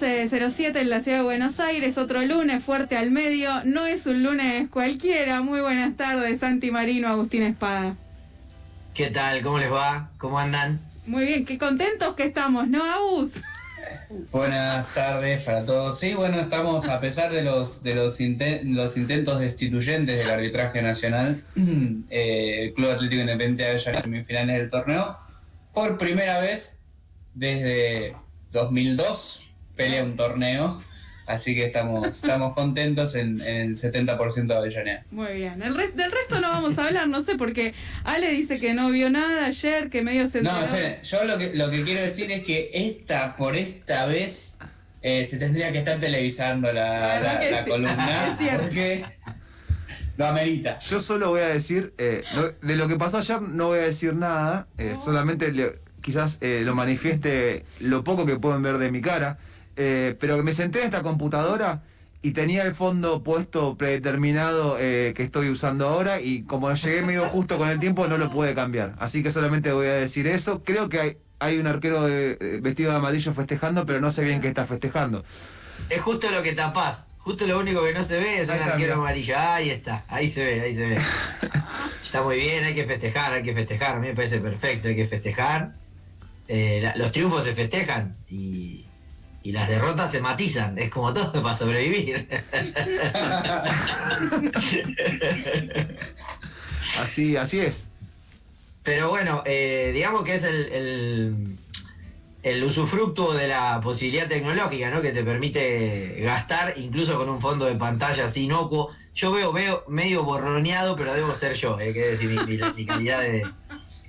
15.07 en la ciudad de Buenos Aires, otro lunes fuerte al medio. No es un lunes cualquiera. Muy buenas tardes, Santi Marino, Agustín Espada. ¿Qué tal? ¿Cómo les va? ¿Cómo andan? Muy bien, qué contentos que estamos, ¿no, Agus? Buenas tardes para todos. Sí, bueno, estamos a pesar de los de los, los intentos destituyentes del arbitraje nacional, eh, el Club Atlético Independiente de Avellaneda semifinales del torneo, por primera vez desde 2002 pelea un torneo. Así que estamos, estamos contentos en, el 70% de Avellaneda. Muy bien. El del resto no vamos a hablar, no sé, porque Ale dice que no vio nada ayer, que medio se No, esperen, yo lo que, lo que quiero decir es que esta, por esta vez, eh, se tendría que estar televisando la, la, columna. Es porque lo amerita. Yo solo voy a decir, eh, de lo que pasó ayer no voy a decir nada, eh, solamente quizás lo manifieste lo poco que pueden ver de mi cara. Eh, pero me senté en esta computadora y tenía el fondo puesto predeterminado eh, que estoy usando ahora y como llegué medio justo con el tiempo no lo pude cambiar. Así que solamente voy a decir eso. Creo que hay, hay un arquero vestido de amarillo festejando, pero no sé bien qué está festejando. Es justo lo que tapás. Justo lo único que no se ve es un arquero amarillo. Ahí está, ahí se ve, ahí se ve. está muy bien, hay que festejar, hay que festejar. A mí me parece perfecto, hay que festejar. Eh, los triunfos se festejan y y las derrotas se matizan, es como todo para sobrevivir. así, así es. Pero bueno, eh, digamos que es el, el, usufructo de la posibilidad tecnológica, ¿no? Que te permite gastar incluso con un fondo de pantalla así inocuo. Yo veo, veo medio borroneado, pero debo ser yo, eh, que decir mi calidad de,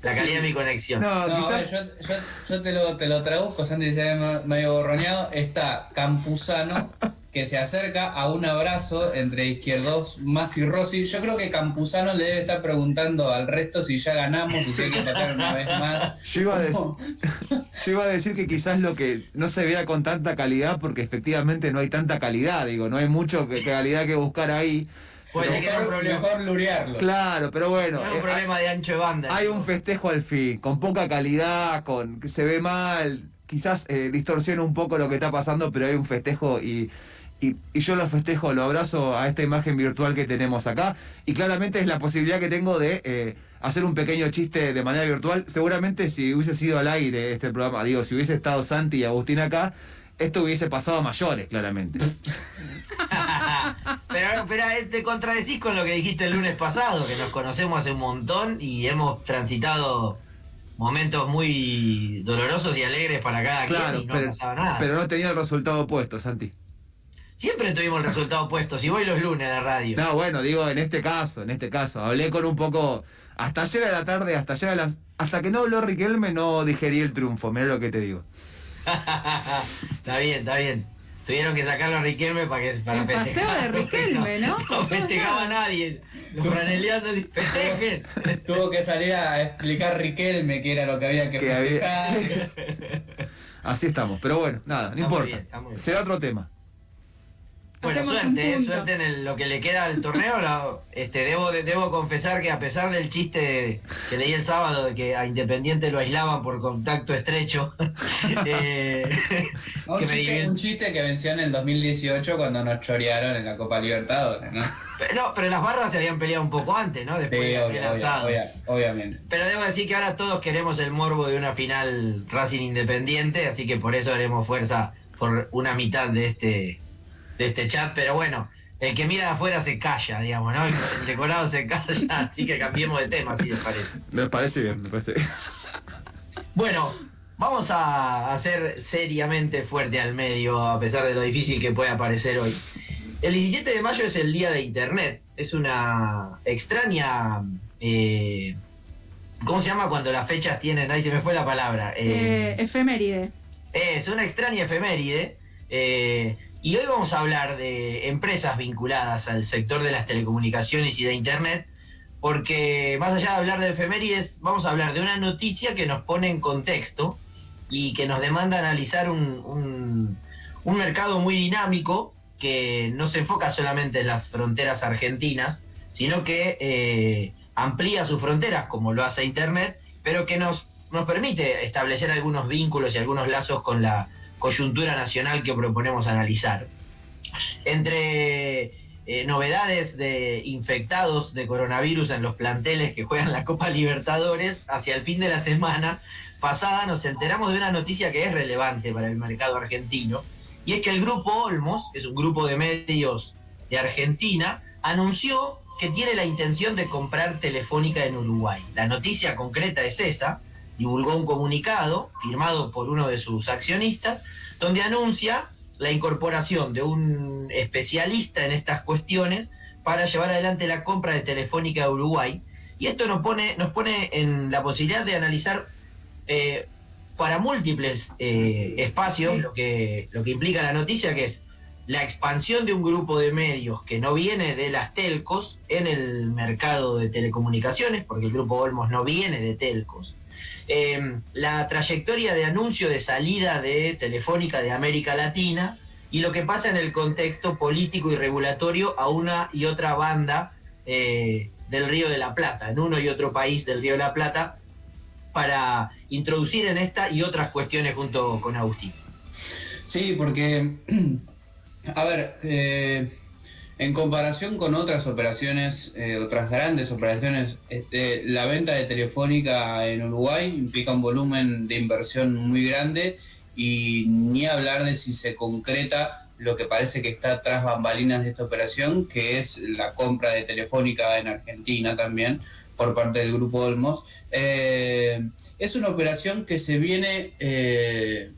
la calidad de mi conexión. No, quizás... yo, yo, te, lo, te lo traduzco, Santi dice medio borroneado. Está Campuzano, que se acerca a un abrazo entre izquierdos más y Rossi. Yo creo que Campuzano le debe estar preguntando al resto si ya ganamos y si hay que patear una vez más. Yo iba, a decir, yo iba a decir que quizás lo que no se vea con tanta calidad, porque efectivamente no hay tanta calidad, digo, no hay mucho que, calidad que buscar ahí. Puede mejor, un problema. mejor lurearlo. Claro, pero bueno. un eh, problema de ancho de banda. Hay un festejo al fin, con poca calidad, con que se ve mal, quizás eh, distorsiona un poco lo que está pasando, pero hay un festejo y, y, yo lo festejo, lo abrazo a esta imagen virtual que tenemos acá. Y claramente es la posibilidad que tengo de eh, hacer un pequeño chiste de manera virtual. Seguramente si hubiese sido al aire este programa, digo, si hubiese estado Santi y Agustín acá, esto hubiese pasado a mayores, claramente. pero, pero eh, te contradecís con lo que dijiste el lunes pasado, que nos conocemos hace un montón y hemos transitado momentos muy dolorosos y alegres para cada quien y no pero, pasaba nada. Pero no tenía el resultado opuesto, Santi. Siempre tuvimos el resultado opuesto, si voy los lunes a la radio. No, bueno, digo, en este caso, en este caso, hablé con un poco, hasta ayer a la tarde, hasta ayer a las, hasta que no habló Riquelme no digerí el triunfo, mira lo que te digo. está bien, está bien. Tuvieron que sacarlo a Riquelme para que para El paseo de Riquelme, ¿no? No, festejaba a nadie. Los franeleando festejen. Tuvo que salir a explicar Riquelme qué era lo que había que, festejar. Así estamos, pero bueno, nada, no importa. Será otro tema. Bueno, suerte, suerte en lo que le queda al torneo. este, debo, debo confesar que a pesar del chiste que leí el sábado de que a Independiente lo aislaban por contacto estrecho. eh, un, chiste, que venció en el 2018 cuando nos chorearon en la Copa Libertadores, ¿no? Pero, pero las barras se habían peleado un poco antes, ¿no? Después de obviamente. Pero debo decir que ahora todos queremos el morbo de una final Racing Independiente, así que por eso haremos fuerza por una mitad de este de este chat, pero bueno, el que mira afuera se calla, digamos, ¿no? El, decorado se calla, así que cambiemos de tema, si les parece. Me parece bien, me parece bien. Bueno, vamos a hacer seriamente fuerte al medio, a pesar de lo difícil que puede aparecer hoy. El 17 de mayo es el día de Internet. Es una extraña... Eh, ¿Cómo se llama cuando las fechas tienen? Ahí se me fue la palabra. Eh, efeméride. Es una extraña efeméride. Y hoy vamos a hablar de empresas vinculadas al sector de las telecomunicaciones y de Internet, porque más allá de hablar de efemérides, vamos a hablar de una noticia que nos pone en contexto y que nos demanda analizar un, un- un mercado muy dinámico que no se enfoca solamente en las fronteras argentinas, sino que eh, amplía sus fronteras, como lo hace Internet, pero que nos, nos permite establecer algunos vínculos y algunos lazos con la coyuntura nacional que proponemos analizar. Entre eh, novedades de infectados de coronavirus en los planteles que juegan la Copa Libertadores, hacia el fin de la semana pasada nos enteramos de una noticia que es relevante para el mercado argentino, y es que el grupo Olmos, que es un grupo de medios de Argentina, anunció que tiene la intención de comprar Telefónica en Uruguay. La noticia concreta es esa, divulgó un comunicado firmado por uno de sus accionistas, donde anuncia la incorporación de un especialista en estas cuestiones para llevar adelante la compra de Telefónica a Uruguay. Y esto nos pone, nos pone en la posibilidad de analizar eh, para múltiples eh, espacios lo que, lo que implica la noticia, que es la expansión de un grupo de medios que no viene de las telcos en el mercado de telecomunicaciones, porque el grupo Olmos no viene de telcos. Eh, la trayectoria de anuncio de salida de Telefónica de América Latina y lo que pasa en el contexto político y regulatorio a una y otra banda eh, del Río de la Plata, en uno y otro país del Río de la Plata, para introducir en esta y otras cuestiones junto con Agustín. Sí, porque, a ver, eh, en comparación con otras operaciones, eh, otras grandes operaciones, este, la venta de Telefónica en Uruguay implica un volumen de inversión muy grande y ni hablar de si se concreta lo que parece que está tras bambalinas de esta operación, que es la compra de Telefónica en Argentina también por parte del grupo Olmos. Eh, es una operación que se viene eh,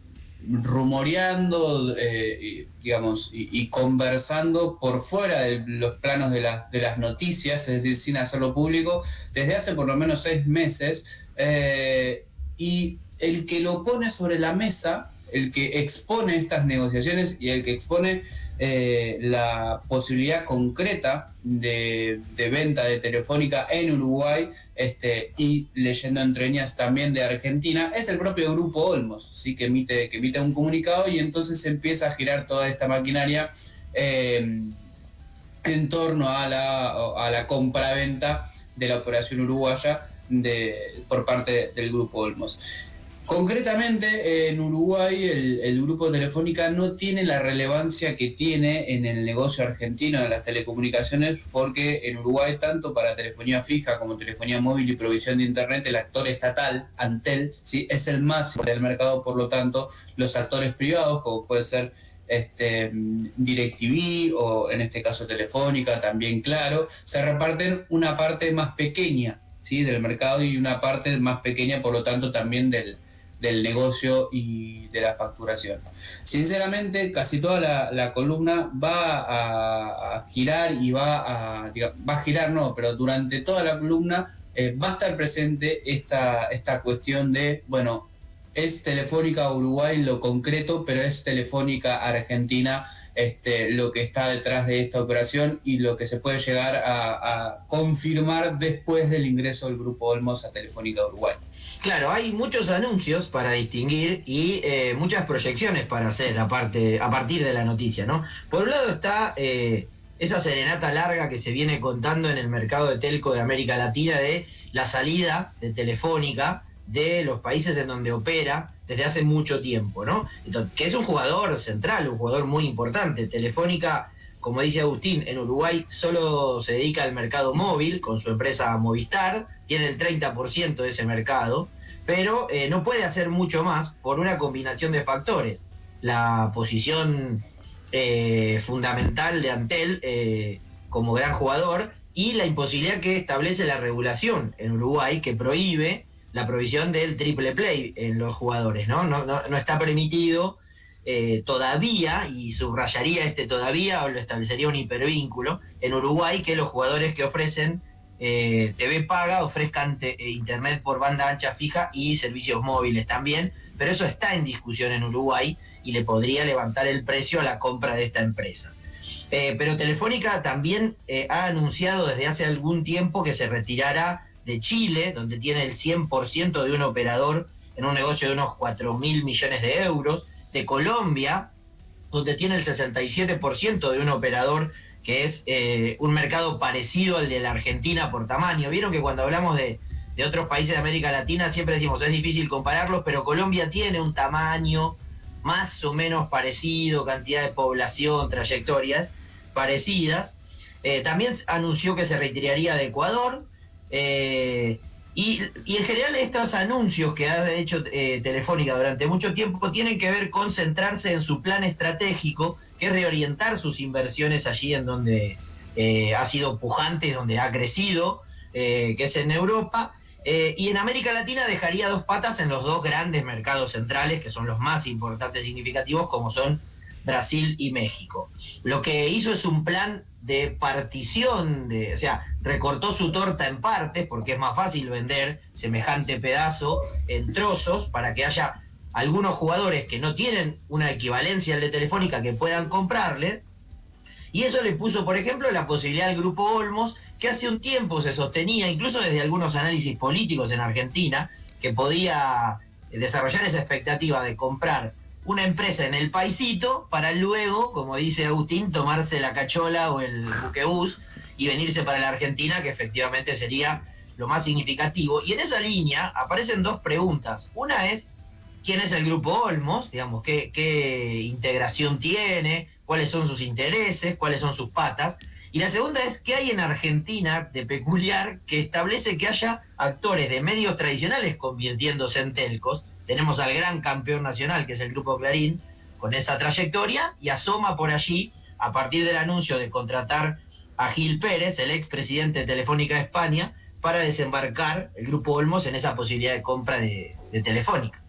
rumoreando, eh, digamos, y, conversando por fuera de los planos de, las de las noticias, es decir, sin hacerlo público, desde hace por lo menos seis meses. eh, y el que lo pone sobre la mesa, el que expone estas negociaciones y el que expone eh, la posibilidad concreta de, venta de Telefónica en Uruguay este, y leyendo entre líneas también de Argentina, es el propio grupo Olmos, ¿sí? que, emite, que emite un comunicado y entonces se empieza a girar toda esta maquinaria eh, en torno a la, a la compra-venta de la operación uruguaya de, por parte del grupo Olmos. Concretamente, en Uruguay el, grupo Telefónica no tiene la relevancia que tiene en el negocio argentino de las telecomunicaciones, porque en Uruguay, tanto para telefonía fija como telefonía móvil y provisión de Internet, el actor estatal, Antel, ¿sí? es el más del mercado, por lo tanto, los actores privados, como puede ser este, DirecTV o en este caso Telefónica, también claro, se reparten una parte más pequeña ¿sí? del mercado y una parte más pequeña, por lo tanto, también del, del negocio y de la facturación. Sinceramente, casi toda la, columna va a, girar y va a, va a girar, no, pero durante toda la columna eh, va a estar presente esta, esta cuestión de, bueno, es Telefónica Uruguay lo concreto, pero es Telefónica Argentina este, lo que está detrás de esta operación y lo que se puede llegar a, a confirmar después del ingreso del Grupo Olmos a Telefónica Uruguay. Claro, hay muchos anuncios para distinguir y eh, muchas proyecciones para hacer aparte, a partir de la noticia, ¿no? Por un lado está eh, esa serenata larga que se viene contando en el mercado de telco de América Latina de la salida de Telefónica de los países en donde opera desde hace mucho tiempo, ¿no? Que es un jugador central, un jugador muy importante. Telefónica, como dice Agustín, en Uruguay solo se dedica al mercado móvil con su empresa Movistar, tiene el 30% de ese mercado, pero eh, no puede hacer mucho más por una combinación de factores. La posición eh, fundamental de Antel eh, como gran jugador y la imposibilidad que establece la regulación en Uruguay que prohíbe la provisión del triple play en los jugadores, ¿no? No, no, no está permitido eh, todavía, y subrayaría este todavía, o lo establecería un hipervínculo, en Uruguay que los jugadores que ofrecen eh, TV paga ofrezcan eh, internet por banda ancha fija y servicios móviles también, pero eso está en discusión en Uruguay y le podría levantar el precio a la compra de esta empresa. Pero Telefónica también ha anunciado desde hace algún tiempo que se retirará de Chile, donde tiene el 100% de un operador en un negocio de unos 4 mil millones de euros, de Colombia, donde tiene el 67% de un operador que es eh, un mercado parecido al de la Argentina por tamaño. Vieron que cuando hablamos de, de otros países de América Latina siempre decimos es difícil compararlos, pero Colombia tiene un tamaño más o menos parecido, cantidad de población, trayectorias parecidas. Eh, también anunció que se retiraría de Ecuador. Eh, y, en general estos anuncios que ha hecho eh, Telefónica durante mucho tiempo tienen que ver con centrarse en su plan estratégico, que es reorientar sus inversiones allí en donde ha sido pujante, donde ha crecido, que es en Europa. y en América Latina dejaría dos patas en los dos grandes mercados centrales, que son los más importantes y significativos, como son Brasil y México. Lo que hizo es un plan de partición, de, o sea, recortó su torta en partes, porque es más fácil vender semejante pedazo en trozos para que haya algunos jugadores que no tienen una equivalencia al de Telefónica que puedan comprarle. Y eso le puso, por ejemplo, la posibilidad al grupo Olmos, que hace un tiempo se sostenía, incluso desde algunos análisis políticos en Argentina, que podía desarrollar esa expectativa de comprar una empresa en el paisito para luego, como dice Agustín, tomarse la cachola o el buquebús y venirse para la Argentina, que efectivamente sería lo más significativo. Y en esa línea aparecen dos preguntas. Una es, ¿quién es el grupo Olmos? Digamos, ¿qué, qué integración tiene? ¿Cuáles son sus intereses? ¿Cuáles son sus patas? Y la segunda es, ¿qué hay en Argentina de peculiar que establece que haya actores de medios tradicionales convirtiéndose en telcos? Tenemos al gran campeón nacional, que es el Grupo Clarín, con esa trayectoria, y asoma por allí, a partir del anuncio de contratar a Gil Pérez, el expresidente de Telefónica de España, para desembarcar el Grupo Olmos en esa posibilidad de compra de, Telefónica.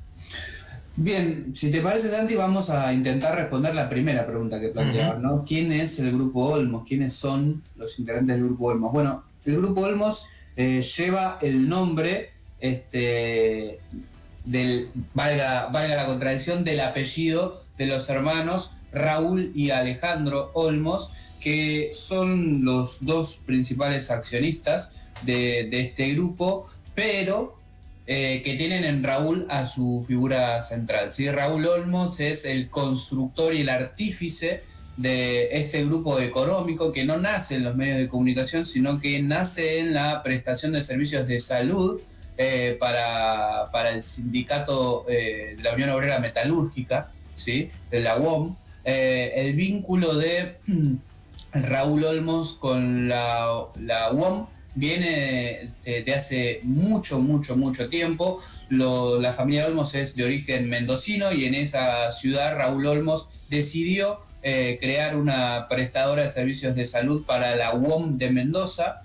Bien, si te parece, Santi, vamos a intentar responder la primera pregunta que planteabas, ¿no? ¿Quién es el Grupo Olmos? ¿Quiénes son los integrantes del Grupo Olmos? Bueno, el Grupo Olmos eh, lleva el nombre este, del, valga, valga la contradicción, del apellido de los hermanos Raúl y Alejandro Olmos, que son los dos principales accionistas de, este grupo, pero eh, que tienen en Raúl a su figura central. ¿sí? Raúl Olmos es el constructor y el artífice de este grupo económico que no nace en los medios de comunicación, sino que nace en la prestación de servicios de salud eh, para, para, el sindicato eh, de la Unión Obrera Metalúrgica, ¿sí? de la UOM, eh, el vínculo de Raúl Olmos con la, la UOM viene de, hace mucho, mucho, mucho tiempo. la familia Olmos es de origen mendocino y en esa ciudad Raúl Olmos decidió crear una prestadora de servicios de salud para la UOM de Mendoza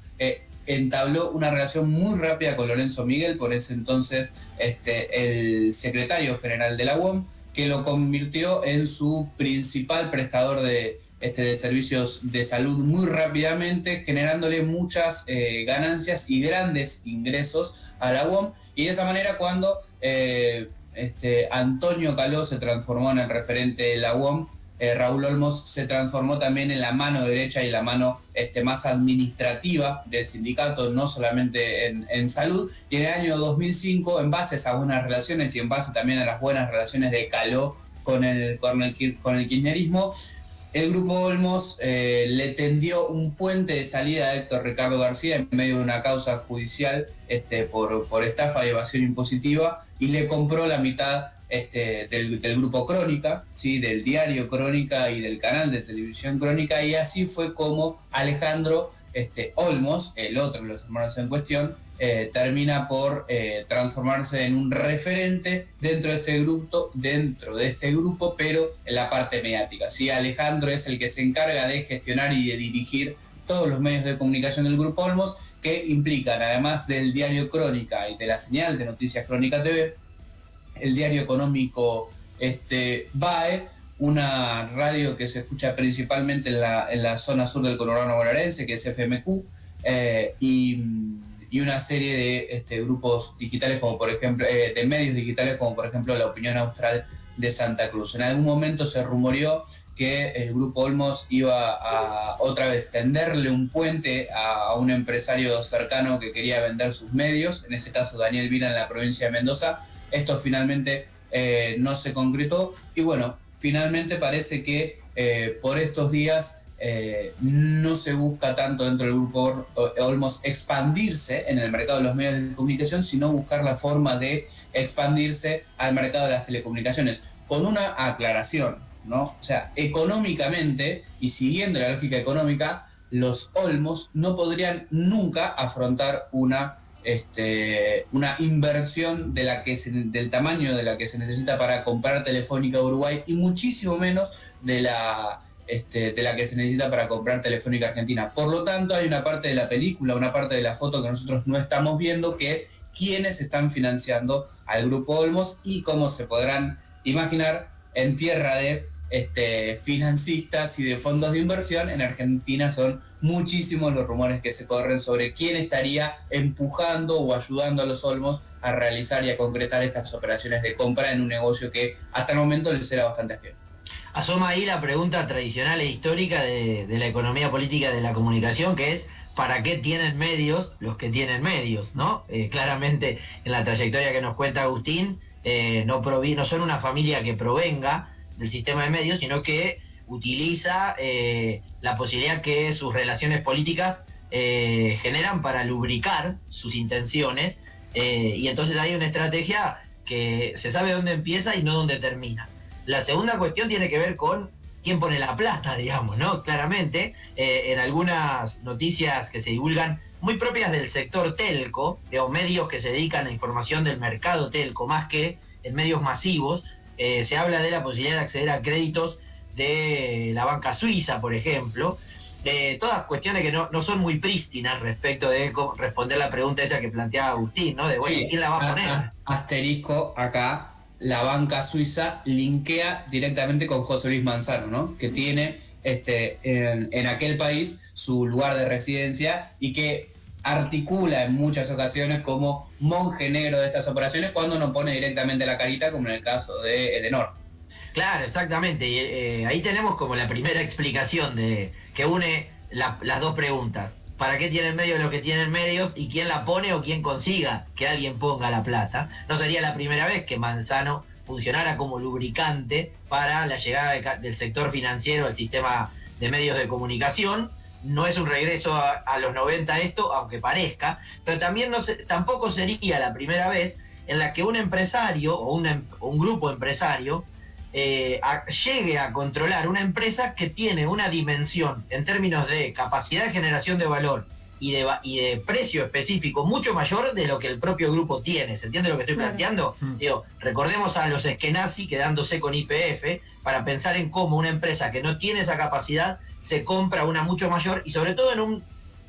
entabló una relación muy rápida con Lorenzo Miguel, por ese entonces este, el secretario general de la UOM, que lo convirtió en su principal prestador de, este, de servicios de salud muy rápidamente, generándole muchas eh, ganancias y grandes ingresos a la UOM. Y de esa manera cuando eh, este, Antonio Caló se transformó en el referente de la UOM, eh, Raúl Olmos se transformó también en la mano derecha y la mano este, más administrativa del sindicato, no solamente en, salud. Y en el año 2005, en base a esas buenas relaciones y en base también a las buenas relaciones de Caló con el, con el, kirchnerismo, el grupo Olmos eh, le tendió un puente de salida a Héctor Ricardo García en medio de una causa judicial este, por, por estafa y evasión impositiva y le compró la mitad este, del, grupo Crónica, ¿sí? del diario Crónica y del canal de televisión Crónica, y así fue como Alejandro este, Olmos, el otro de los hermanos en cuestión, eh, termina por eh, transformarse en un referente dentro de este grupo, dentro de este grupo, pero en la parte mediática. ¿sí? Alejandro es el que se encarga de gestionar y de dirigir todos los medios de comunicación del Grupo Olmos, que implican, además del diario Crónica y de la señal de Noticias Crónica TV, el diario económico este, BAE, una radio que se escucha principalmente en la, zona sur del conurbano bonaerense, que es FMQ, eh, y, y una serie de este, grupos digitales como por ejemplo, eh, de medios digitales como por ejemplo la Opinión Austral de Santa Cruz. En algún momento se rumoreó que el grupo Olmos iba a otra vez tenderle un puente a, un empresario cercano que quería vender sus medios, en ese caso Daniel Vila en la provincia de Mendoza. Esto finalmente eh, no se concretó y bueno, finalmente parece que eh, por estos días eh, no se busca tanto dentro del grupo Olmos expandirse en el mercado de los medios de comunicación, sino buscar la forma de expandirse al mercado de las telecomunicaciones, con una aclaración, ¿no? O sea, económicamente y siguiendo la lógica económica, los Olmos no podrían nunca afrontar una este, una inversión de la que del tamaño de la que se necesita para comprar Telefónica Uruguay y muchísimo menos de la este, de la que se necesita para comprar Telefónica Argentina. Por lo tanto, hay una parte de la película, una parte de la foto que nosotros no estamos viendo, que es quiénes están financiando al grupo Olmos y cómo se podrán imaginar en tierra de este, financistas y de fondos de inversión, en Argentina son muchísimos los rumores que se corren sobre quién estaría empujando o ayudando a los Olmos a realizar y a concretar estas operaciones de compra en un negocio que hasta el momento les era bastante ajeno asoma ahí la pregunta tradicional e histórica de, la economía política de la comunicación, que es ¿para qué tienen medios los que tienen medios? ¿no? Eh, claramente en la trayectoria que nos cuenta Agustín, eh, no, no son una familia que provenga del sistema de medios, sino que utiliza eh, la posibilidad que sus relaciones políticas generan para lubricar sus intenciones, y entonces hay una estrategia que se sabe dónde empieza y no dónde termina. La segunda cuestión tiene que ver con quién pone la plata, digamos, ¿no? Claramente, eh, en algunas noticias que se divulgan muy propias del sector telco, o medios que se dedican a información del mercado telco, más que en medios masivos, eh, se habla de la posibilidad de acceder a créditos de la banca suiza, por ejemplo. todas cuestiones que no, son muy prístinas respecto de responder la pregunta esa que planteaba Agustín, ¿no? De, bueno, ¿quién la va a poner? asterisco acá, la banca suiza linkea directamente con José Luis Manzano, ¿no? que tiene este, en, aquel país su lugar de residencia y que articula en muchas ocasiones como monje negro de estas operaciones cuando no pone directamente la carita, como en el caso de Edenor. Claro, exactamente. Eh, ahí tenemos como la primera explicación de que une las dos preguntas. ¿Para qué tienen medios lo que tienen medios y quién la pone o quién consiga que alguien ponga la plata? No sería la primera vez que Manzano funcionara como lubricante para la llegada del sector financiero al sistema de medios de comunicación. No es un regreso a, los 90 esto, aunque parezca, pero también no tampoco sería la primera vez en la que un empresario o un grupo empresario eh, llegue a controlar una empresa que tiene una dimensión en términos de capacidad de generación de valor y de, y de precio específico mucho mayor de lo que el propio grupo tiene. ¿Se entiende lo que estoy planteando? Mm. Digo, recordemos a los Eskenazi quedándose con IPF para pensar en cómo una empresa que no tiene esa capacidad se compra una mucho mayor y sobre todo en un,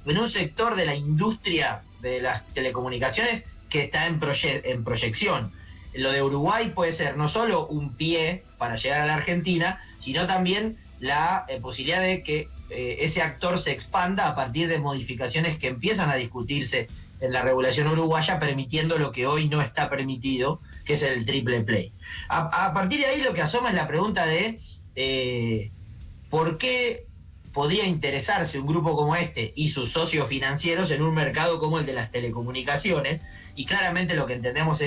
en un sector de la industria de las telecomunicaciones que está en, en proyección. Lo de Uruguay puede ser no solo un pie para llegar a la Argentina, sino también la eh, posibilidad de que eh, ese actor se expanda a partir de modificaciones que empiezan a discutirse en la regulación uruguaya, permitiendo lo que hoy no está permitido, que es el triple play. A, partir de ahí lo que asoma es la pregunta de eh, por qué podría interesarse un grupo como este y sus socios financieros en un mercado como el de las telecomunicaciones. Y claramente lo que entendemos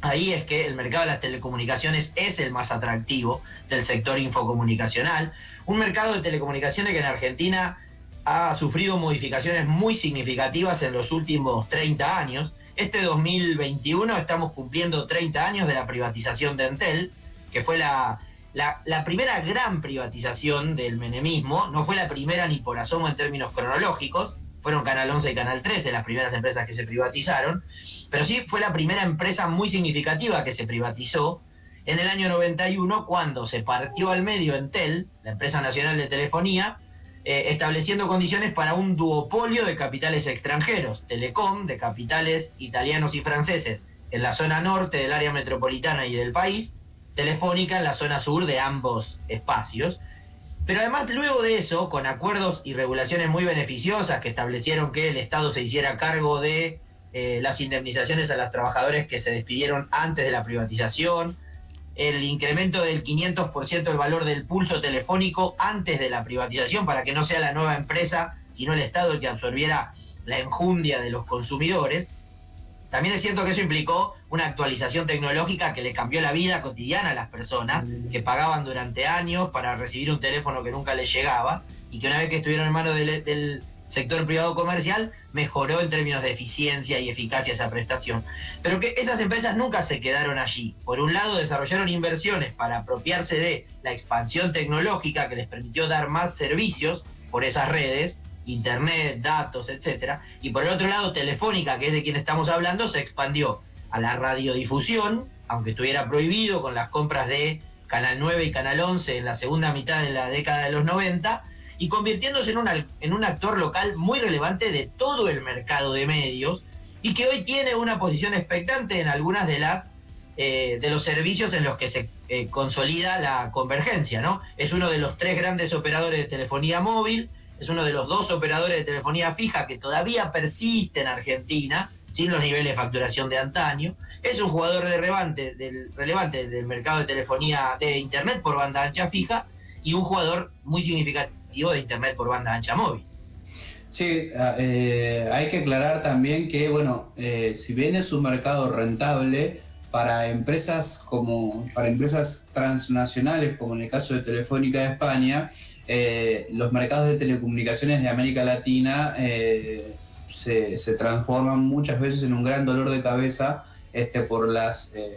ahí es que el mercado de las telecomunicaciones es el más atractivo del sector infocomunicacional. Un mercado de telecomunicaciones que en Argentina ha sufrido modificaciones muy significativas en los últimos 30 años. Este 2021 estamos cumpliendo 30 años de la privatización de Entel, que fue la, la, primera gran privatización del menemismo. No fue la primera ni por asomo en términos cronológicos, fueron Canal 11 y Canal 13 las primeras empresas que se privatizaron, pero sí fue la primera empresa muy significativa que se privatizó en el año 91 cuando se partió al medio Entel, la empresa nacional de telefonía, eh, estableciendo condiciones para un duopolio de capitales extranjeros, Telecom de capitales italianos y franceses en la zona norte del área metropolitana y del país, Telefónica en la zona sur de ambos espacios. Pero además luego de eso, con acuerdos y regulaciones muy beneficiosas que establecieron que el Estado se hiciera cargo de eh, las indemnizaciones a los trabajadores que se despidieron antes de la privatización, el incremento del 500% del valor del pulso telefónico antes de la privatización para que no sea la nueva empresa, sino el Estado el que absorbiera la enjundia de los consumidores. También es cierto que eso implicó una actualización tecnológica que le cambió la vida cotidiana a las personas que pagaban durante años para recibir un teléfono que nunca les llegaba y que una vez que estuvieron en manos del, sector privado comercial mejoró en términos de eficiencia y eficacia esa prestación. Pero que esas empresas nunca se quedaron allí. Por un lado, desarrollaron inversiones para apropiarse de la expansión tecnológica que les permitió dar más servicios por esas redes internet, datos, etcétera. Y por el otro lado, Telefónica, que es de quien estamos hablando, se expandió a la radiodifusión, aunque estuviera prohibido con las compras de Canal 9 y Canal 11 en la segunda mitad de la década de los 90, y convirtiéndose en un, en un actor local muy relevante de todo el mercado de medios, y que hoy tiene una posición expectante en algunas de las eh, de los servicios en los que se eh, consolida la convergencia, ¿no? Es uno de los tres grandes operadores de telefonía móvil, es uno de los dos operadores de telefonía fija que todavía persiste en Argentina, sin los niveles de facturación de antaño. Es un jugador relevante del, relevante del mercado de telefonía de Internet por banda ancha fija y un jugador muy significativo de Internet por banda ancha móvil. Sí, ah, eh, hay que aclarar también que, bueno, eh, si bien es un mercado rentable para empresas como para empresas transnacionales, como en el caso de Telefónica de España, eh, los mercados de telecomunicaciones de América Latina eh, se, transforman muchas veces en un gran dolor de cabeza este, por, las, eh,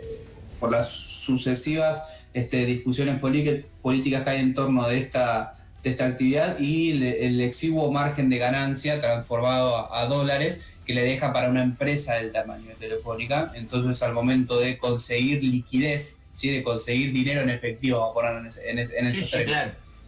por las sucesivas este, discusiones políticas que hay en torno de esta, de esta actividad y el exiguo margen de ganancia transformado a, dólares que le deja para una empresa del tamaño de Telefónica. Entonces, al momento de conseguir liquidez, ¿sí? de conseguir dinero en efectivo, en, en, en esos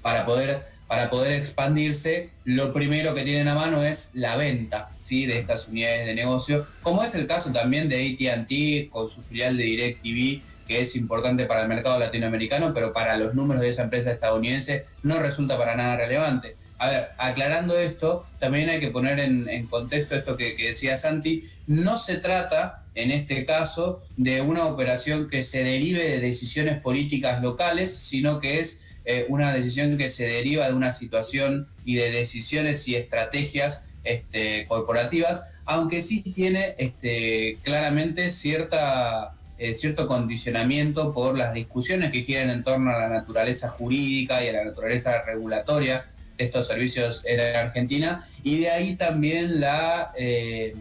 para poder, para poder expandirse, lo primero que tienen a mano es la venta ¿sí? de estas unidades de negocio, como es el caso también de ATT con su filial de DirecTV, que es importante para el mercado latinoamericano, pero para los números de esa empresa estadounidense no resulta para nada relevante. A ver, aclarando esto, también hay que poner en, contexto esto que, que decía Santi, no se trata en este caso de una operación que se derive de decisiones políticas locales, sino que es eh, una decisión que se deriva de una situación y de decisiones y estrategias este, corporativas, aunque sí tiene este, claramente cierta, eh, cierto condicionamiento por las discusiones que giran en torno a la naturaleza jurídica y a la naturaleza regulatoria de estos servicios en Argentina, y de ahí también la... Eh,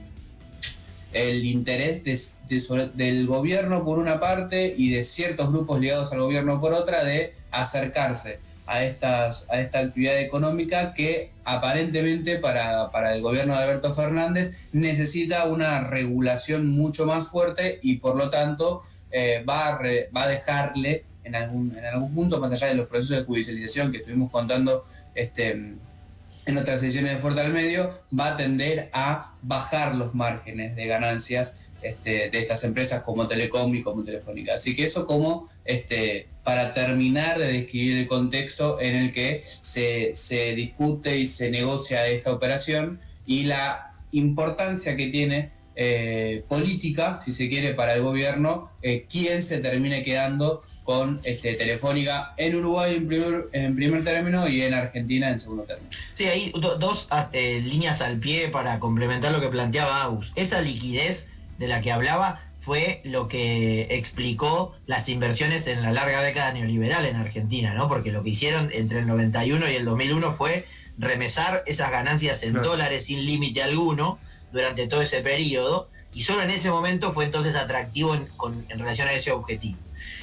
el interés del gobierno por una parte y de ciertos grupos ligados al gobierno por otra de acercarse a, estas, a esta actividad económica que aparentemente para, para el gobierno de Alberto Fernández necesita una regulación mucho más fuerte y por lo tanto eh, va, a va a dejarle en algún, en algún punto, más allá de los procesos de judicialización que estuvimos contando este, en otras sesiones de Fuerte al Medio, va a tender a bajar los márgenes de ganancias este, de estas empresas como Telecom y como Telefónica. Así que eso como este, para terminar de describir el contexto en el que se, se discute y se negocia esta operación y la importancia que tiene eh, política, si se quiere, para el gobierno, eh, quién se termine quedando con este, Telefónica en Uruguay en primer, en primer término y en Argentina en segundo término. Sí, hay dos ah, eh, líneas al pie para complementar lo que planteaba Agus. Esa liquidez de la que hablaba fue lo que explicó las inversiones en la larga década neoliberal en Argentina, ¿no? Porque lo que hicieron entre el 91 y el 2001 fue remesar esas ganancias en dólares sin límite alguno durante todo ese periodo y solo en ese momento fue entonces atractivo en relación a ese objetivo.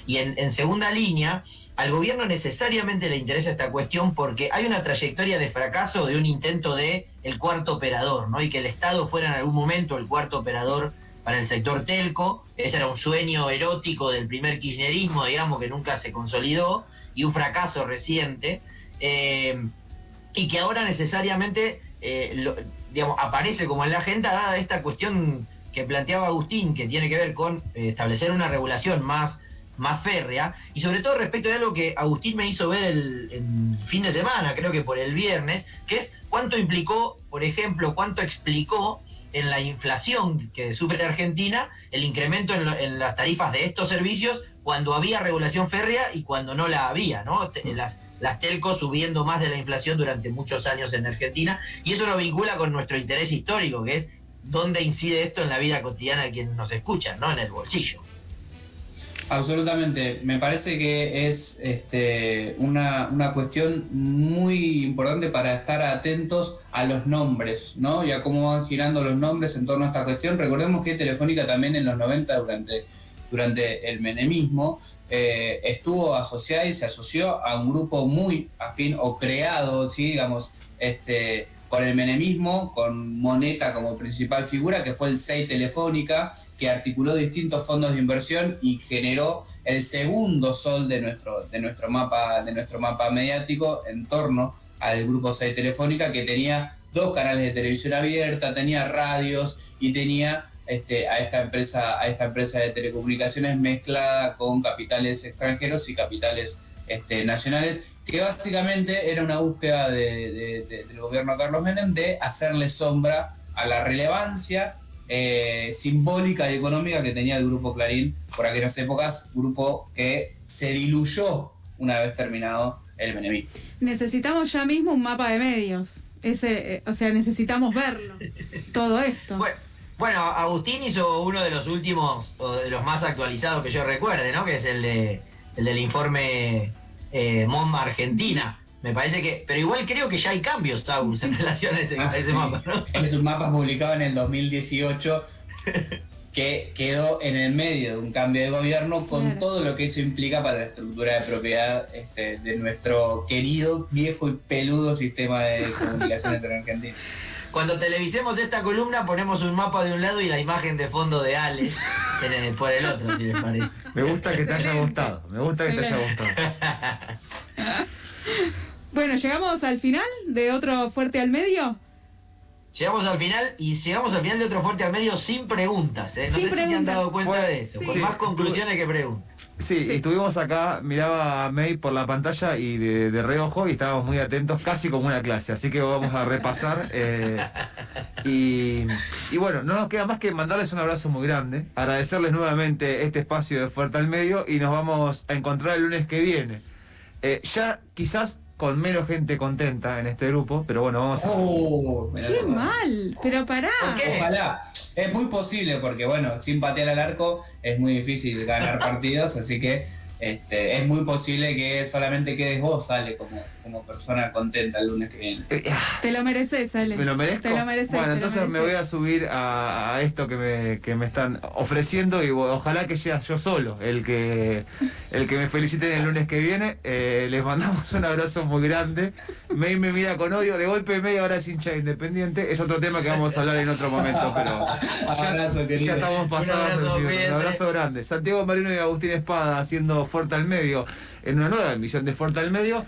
Y en, segunda línea, al gobierno necesariamente le interesa esta cuestión porque hay una trayectoria de fracaso de un intento de el cuarto operador, ¿no? Y que el Estado fuera en algún momento el cuarto operador para el sector telco. Ese era un sueño erótico del primer kirchnerismo, digamos, que nunca se consolidó, y un fracaso reciente, eh, y que ahora necesariamente eh, digamos, aparece como en la agenda dada esta cuestión que planteaba Agustín, que tiene que ver con eh, establecer una regulación más más férrea, y sobre todo respecto de algo que Agustín me hizo ver el, el fin de semana, creo que por el viernes, que es cuánto implicó, por ejemplo, cuánto explicó en la inflación que sufre Argentina el incremento en, lo- en las tarifas de estos servicios cuando había regulación férrea y cuando no la había, ¿no? Te- Las, las telcos subiendo más de la inflación durante muchos años en Argentina y eso lo vincula con nuestro interés histórico, que es dónde incide esto en la vida cotidiana de quienes nos escuchan, ¿no? En el bolsillo. Absolutamente, me parece que es este, una, una cuestión muy importante para estar atentos a los nombres, ¿no? Y a cómo van girando los nombres en torno a esta cuestión. Recordemos que Telefónica también en los 90, durante, durante el menemismo, eh, estuvo asociada y se asoció a un grupo muy afín o creado, ¿sí? digamos, este, con el menemismo, con Moneta como principal figura, que fue el SEI Telefónica, que articuló distintos fondos de inversión y generó el segundo sol de nuestro, de nuestro mapa, de nuestro mapa mediático en torno al grupo 6 Telefónica, que tenía dos canales de televisión abierta, tenía radios y tenía este, a esta empresa, a esta empresa de telecomunicaciones mezclada con capitales extranjeros y capitales este, nacionales, que básicamente era una búsqueda de- de- de- del gobierno de Carlos Menem de hacerle sombra a la relevancia eh, simbólica y económica que tenía el grupo Clarín por aquellas épocas, grupo que se diluyó una vez terminado el menemismo. Necesitamos ya mismo un mapa de medios. Ese, eh, o sea, necesitamos verlo. Todo esto. Bueno, bueno, Agustín hizo uno de los últimos, o de los más actualizados que yo recuerde, ¿no? Que es el de el del informe eh, MOMA Argentina. Me parece que, pero igual creo que ya hay cambios, Agus, en relación a ese, Ah, a ese sí. mapa, ¿no? Es un mapa publicado en el 2018 que quedó en el medio de un cambio de gobierno con Claro. todo lo que eso implica para la estructura de propiedad este, de nuestro querido, viejo y peludo sistema de comunicaciones en Argentina. Cuando televisemos esta columna ponemos un mapa de un lado y la imagen de fondo de Ale en el- por el otro, si les parece. Me gusta que te haya gustado. Me gusta que te haya gustado. Bueno, llegamos al final de otro fuerte al medio. Llegamos al final y llegamos al final de otro fuerte al medio sin preguntas, ¿eh? No Sin sé si se han preguntas. dado cuenta Fue- de eso, sí. con Sí, más conclusiones que preguntas. Sí, Sí. estuvimos acá, miraba a May por la pantalla y de, de reojo y estábamos muy atentos, casi como una clase, así que vamos a repasar. eh, y, y bueno, no nos queda más que mandarles un abrazo muy grande, agradecerles nuevamente este espacio de Fuerte al Medio y nos vamos a encontrar el lunes que viene. Eh, ya quizás con menos gente contenta en este grupo, pero bueno, vamos a... Oh, Qué mal, pero pará. ¿Por qué? Ojalá. Es muy posible porque, bueno, sin patear al arco es muy difícil ganar partidos, así que este, es muy posible que solamente quedes vos, sale como, como persona contenta el lunes que viene. Eh, Te lo mereces, Ale. ¿Me lo merezco? Te lo mereces. Bueno, entonces me mereces. voy a subir a, a esto que me, que me están ofreciendo y ojalá que sea yo solo el que el que me feliciten el lunes que viene. Eh, les mandamos un abrazo muy grande. May me mira con odio. De golpe May ahora es hincha de independiente. Es otro tema que vamos a hablar en otro momento, pero ya, Abrazo, ya estamos pasados. Un abrazo, un abrazo grande. Santiago Marino y Agustín Espada haciendo Fuerte al Medio en una nueva emisión de Fuerte al Medio.